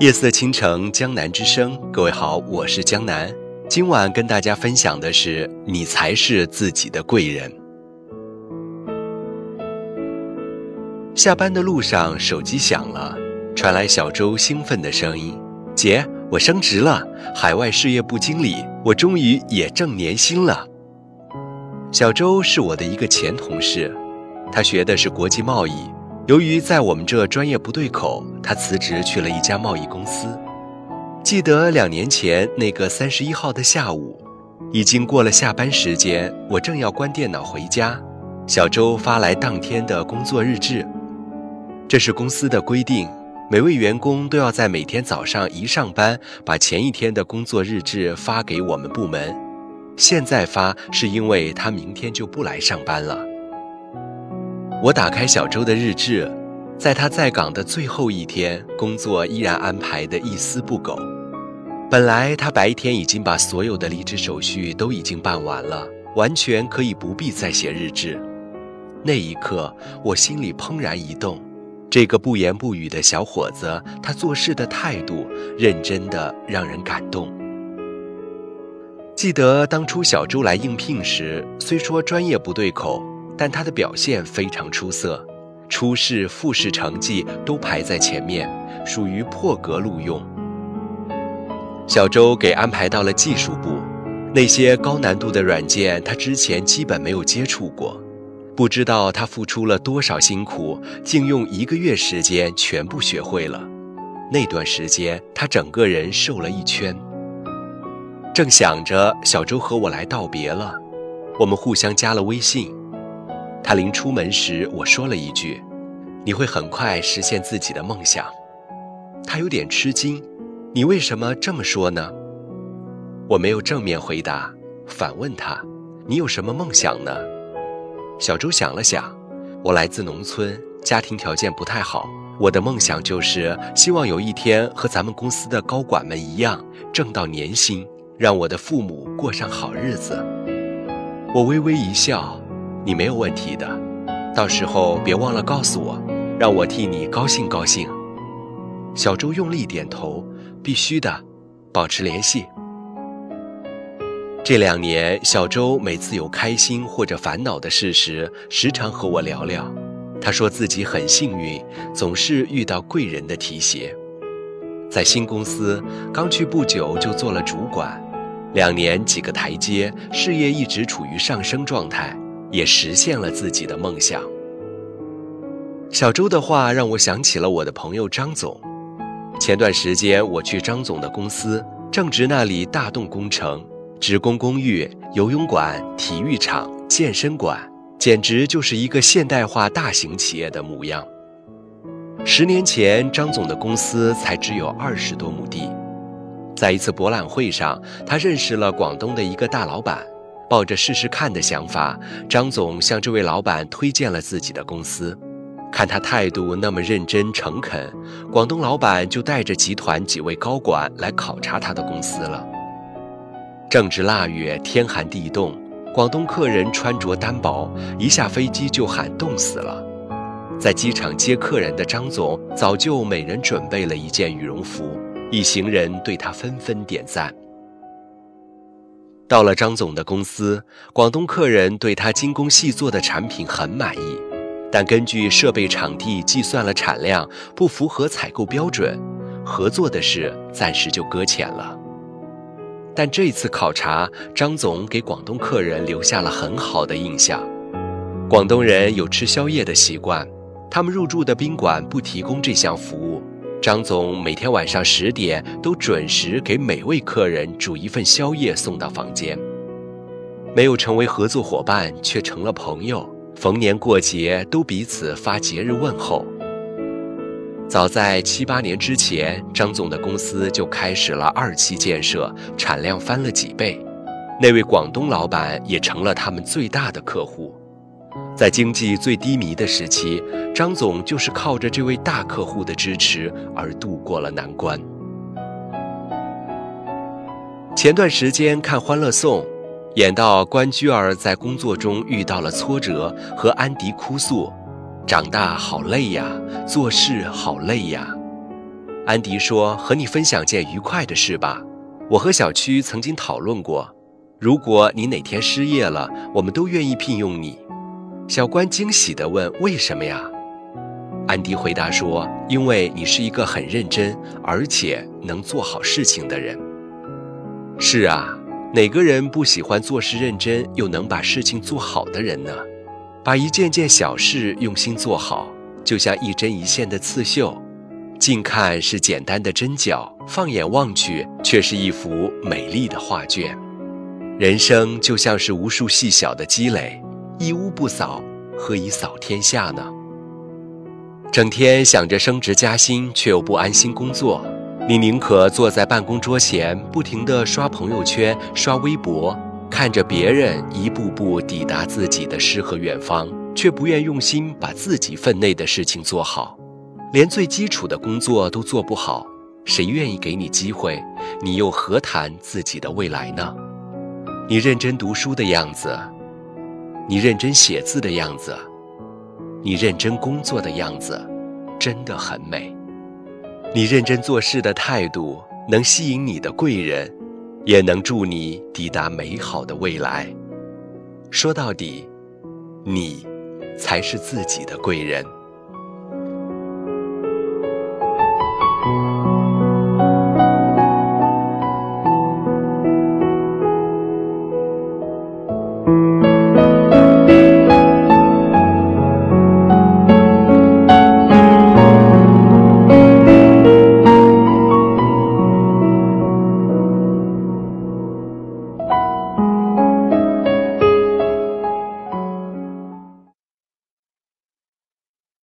夜色倾城，江南之声。各位好，我是江南。今晚跟大家分享的是：你才是自己的贵人。下班的路上，手机响了，传来小周兴奋的声音：“姐，我升职了，海外事业部经理，我终于也挣年薪了。”小周是我的一个前同事，他学的是国际贸易。由于在我们这专业不对口，他辞职去了一家贸易公司。记得两年前那个三十一号的下午，已经过了下班时间，我正要关电脑回家，小周发来当天的工作日志。这是公司的规定，每位员工都要在每天早上一上班，把前一天的工作日志发给我们部门。现在发是因为他明天就不来上班了。我打开小周的日志，在他在岗的最后一天，工作依然安排的一丝不苟。本来他白天已经把所有的离职手续都已经办完了，完全可以不必再写日志。那一刻，我心里怦然一动。这个不言不语的小伙子，他做事的态度认真的让人感动。记得当初小周来应聘时，虽说专业不对口。但他的表现非常出色，初试、复试成绩都排在前面，属于破格录用。小周给安排到了技术部，那些高难度的软件他之前基本没有接触过，不知道他付出了多少辛苦，竟用一个月时间全部学会了。那段时间他整个人瘦了一圈。正想着，小周和我来道别了，我们互相加了微信。他临出门时，我说了一句：“你会很快实现自己的梦想。”他有点吃惊：“你为什么这么说呢？”我没有正面回答，反问他：“你有什么梦想呢？”小周想了想：“我来自农村，家庭条件不太好。我的梦想就是希望有一天和咱们公司的高管们一样，挣到年薪，让我的父母过上好日子。”我微微一笑。你没有问题的，到时候别忘了告诉我，让我替你高兴高兴。小周用力点头，必须的，保持联系。这两年，小周每次有开心或者烦恼的事时，时常和我聊聊。他说自己很幸运，总是遇到贵人的提携。在新公司刚去不久就做了主管，两年几个台阶，事业一直处于上升状态。也实现了自己的梦想。小周的话让我想起了我的朋友张总。前段时间我去张总的公司，正值那里大动工程，职工公寓、游泳馆、体育场、健身馆，简直就是一个现代化大型企业的模样。十年前，张总的公司才只有二十多亩地。在一次博览会上，他认识了广东的一个大老板。抱着试试看的想法，张总向这位老板推荐了自己的公司。看他态度那么认真诚恳，广东老板就带着集团几位高管来考察他的公司了。正值腊月，天寒地冻，广东客人穿着单薄，一下飞机就喊冻死了。在机场接客人的张总早就每人准备了一件羽绒服，一行人对他纷纷点赞。到了张总的公司，广东客人对他精工细作的产品很满意，但根据设备场地计算了产量，不符合采购标准，合作的事暂时就搁浅了。但这次考察，张总给广东客人留下了很好的印象。广东人有吃宵夜的习惯，他们入住的宾馆不提供这项服务。张总每天晚上十点都准时给每位客人煮一份宵夜送到房间。没有成为合作伙伴，却成了朋友，逢年过节都彼此发节日问候。早在七八年之前，张总的公司就开始了二期建设，产量翻了几倍。那位广东老板也成了他们最大的客户。在经济最低迷的时期，张总就是靠着这位大客户的支持而度过了难关。前段时间看《欢乐颂》，演到关雎尔在工作中遇到了挫折，和安迪哭诉：“长大好累呀，做事好累呀。”安迪说：“和你分享件愉快的事吧。我和小区曾经讨论过，如果你哪天失业了，我们都愿意聘用你。”小关惊喜地问：“为什么呀？”安迪回答说：“因为你是一个很认真，而且能做好事情的人。”是啊，哪个人不喜欢做事认真又能把事情做好的人呢？把一件件小事用心做好，就像一针一线的刺绣，近看是简单的针脚，放眼望去却是一幅美丽的画卷。人生就像是无数细小的积累，一屋不扫，何以扫天下呢？整天想着升职加薪，却又不安心工作，你宁可坐在办公桌前，不停地刷朋友圈、刷微博。看着别人一步步抵达自己的诗和远方，却不愿用心把自己分内的事情做好，连最基础的工作都做不好，谁愿意给你机会？你又何谈自己的未来呢？你认真读书的样子，你认真写字的样子，你认真工作的样子，真的很美。你认真做事的态度，能吸引你的贵人。也能助你抵达美好的未来。说到底，你才是自己的贵人。